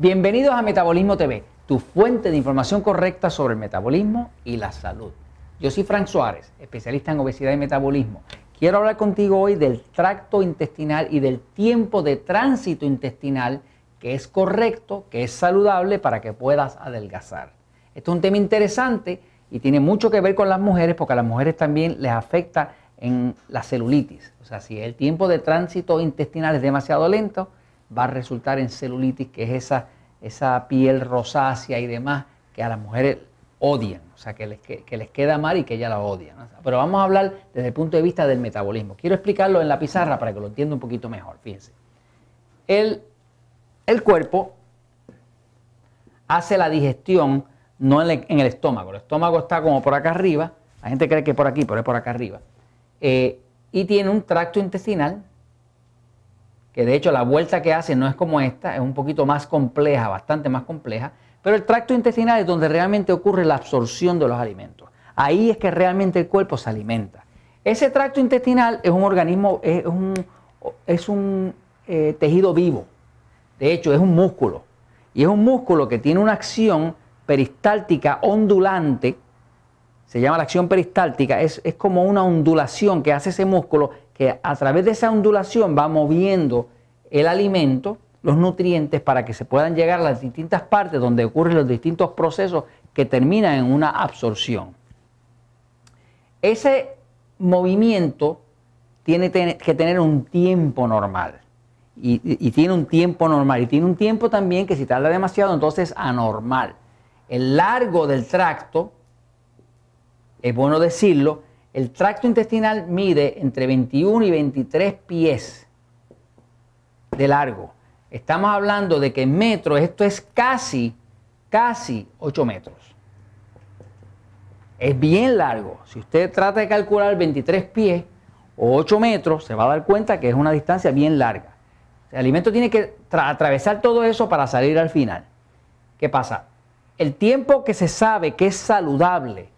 Bienvenidos a Metabolismo TV, tu fuente de información correcta sobre el metabolismo y la salud. Yo soy Frank Suárez, especialista en obesidad y metabolismo. Quiero hablar contigo hoy del tracto intestinal y del tiempo de tránsito intestinal que es correcto, que es saludable para que puedas adelgazar. Esto es un tema interesante y tiene mucho que ver con las mujeres porque a las mujeres también les afecta en la celulitis. O sea, si el tiempo de tránsito intestinal es demasiado lento, va a resultar en celulitis, que es esa, esa piel rosácea y demás que a las mujeres odian, o sea, que les, que, les queda mal y que ellas la odian. Pero vamos a hablar desde el punto de vista del metabolismo. Quiero explicarlo en la pizarra para que lo entienda un poquito mejor. Fíjense. El, el cuerpo hace la digestión no en el, estómago. El estómago está como por acá arriba. La gente cree que por aquí, pero es por acá arriba. Eh, y tiene un tracto intestinal que de hecho la vuelta que hace no es como esta, es un poquito más compleja, bastante más compleja, pero el tracto intestinal es donde realmente ocurre la absorción de los alimentos. Ahí es que realmente el cuerpo se alimenta. Ese tracto intestinal es un organismo, es un, es un eh, tejido vivo. De hecho, es un músculo. Y es un músculo que tiene una acción peristáltica ondulante. Se llama la acción peristáltica. Es, es como una ondulación que hace ese músculo que a través de esa ondulación va moviendo el alimento, los nutrientes, para que se puedan llegar a las distintas partes donde ocurren los distintos procesos que terminan en una absorción. Ese movimiento tiene que tener un tiempo normal. Y, tiene un tiempo normal. Y tiene un tiempo también que si tarda demasiado, entonces es anormal. El largo del tracto, es bueno decirlo, el tracto intestinal mide entre 21 y 23 pies de largo. Estamos hablando de que en metros esto es casi, casi 8 metros. Es bien largo. Si usted trata de calcular 23 pies o 8 metros, se va a dar cuenta que es una distancia bien larga. El alimento tiene que atravesar todo eso para salir al final. ¿Qué pasa? El tiempo que se sabe que es saludable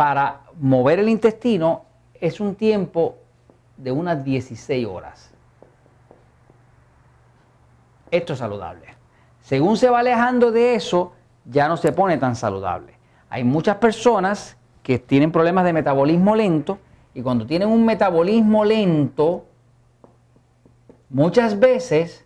para mover el intestino es un tiempo de unas 16 horas. Esto es saludable. Según se va alejando de eso, ya no se pone tan saludable. Hay muchas personas que tienen problemas de metabolismo lento y cuando tienen un metabolismo lento, muchas veces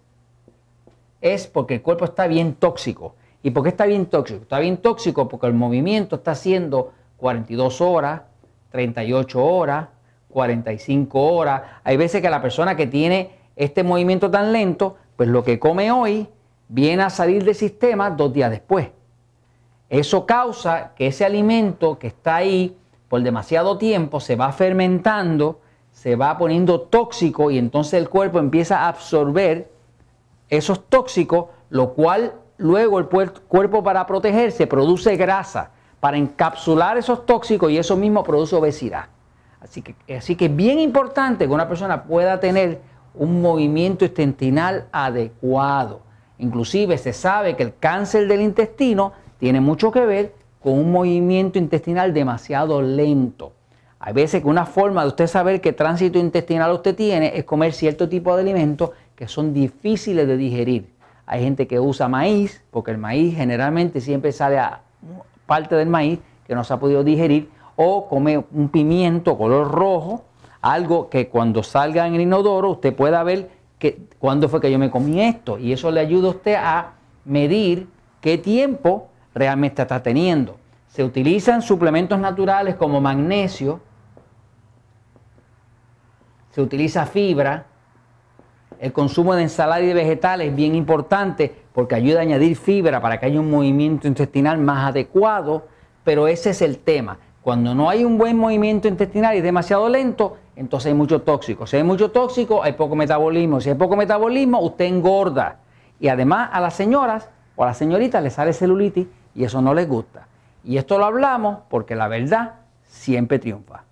es porque el cuerpo está bien tóxico. ¿Y por qué está bien tóxico? Está bien tóxico porque el movimiento está haciendo 42 horas, 38 horas, 45 horas. Hay veces que la persona que tiene este movimiento tan lento, pues lo que come hoy viene a salir del sistema dos días después. Eso causa que ese alimento que está ahí por demasiado tiempo se va fermentando, se va poniendo tóxico y entonces el cuerpo empieza a absorber esos tóxicos, lo cual luego el cuerpo para protegerse produce grasa para encapsular esos tóxicos y eso mismo produce obesidad. Así que, así que es bien importante que una persona pueda tener un movimiento intestinal adecuado. Inclusive se sabe que el cáncer del intestino tiene mucho que ver con un movimiento intestinal demasiado lento. Hay veces que una forma de usted saber qué tránsito intestinal usted tiene es comer cierto tipo de alimentos que son difíciles de digerir. Hay gente que usa maíz, porque el maíz generalmente siempre sale a parte del maíz que no se ha podido digerir, o come un pimiento color rojo, algo que cuando salga en el inodoro usted pueda ver que, cuándo fue que yo me comí esto, y eso le ayuda a usted a medir qué tiempo realmente está teniendo. Se utilizan suplementos naturales como magnesio, se utiliza fibra, el consumo de ensalada y de vegetales es bien importante porque ayuda a añadir fibra para que haya un movimiento intestinal más adecuado, pero ese es el tema. Cuando no hay un buen movimiento intestinal y es demasiado lento, entonces hay mucho tóxico. Si hay mucho tóxico, hay poco metabolismo. Si hay poco metabolismo, usted engorda. Y además a las señoras o a las señoritas les sale celulitis y eso no les gusta. Y esto lo hablamos porque la verdad siempre triunfa.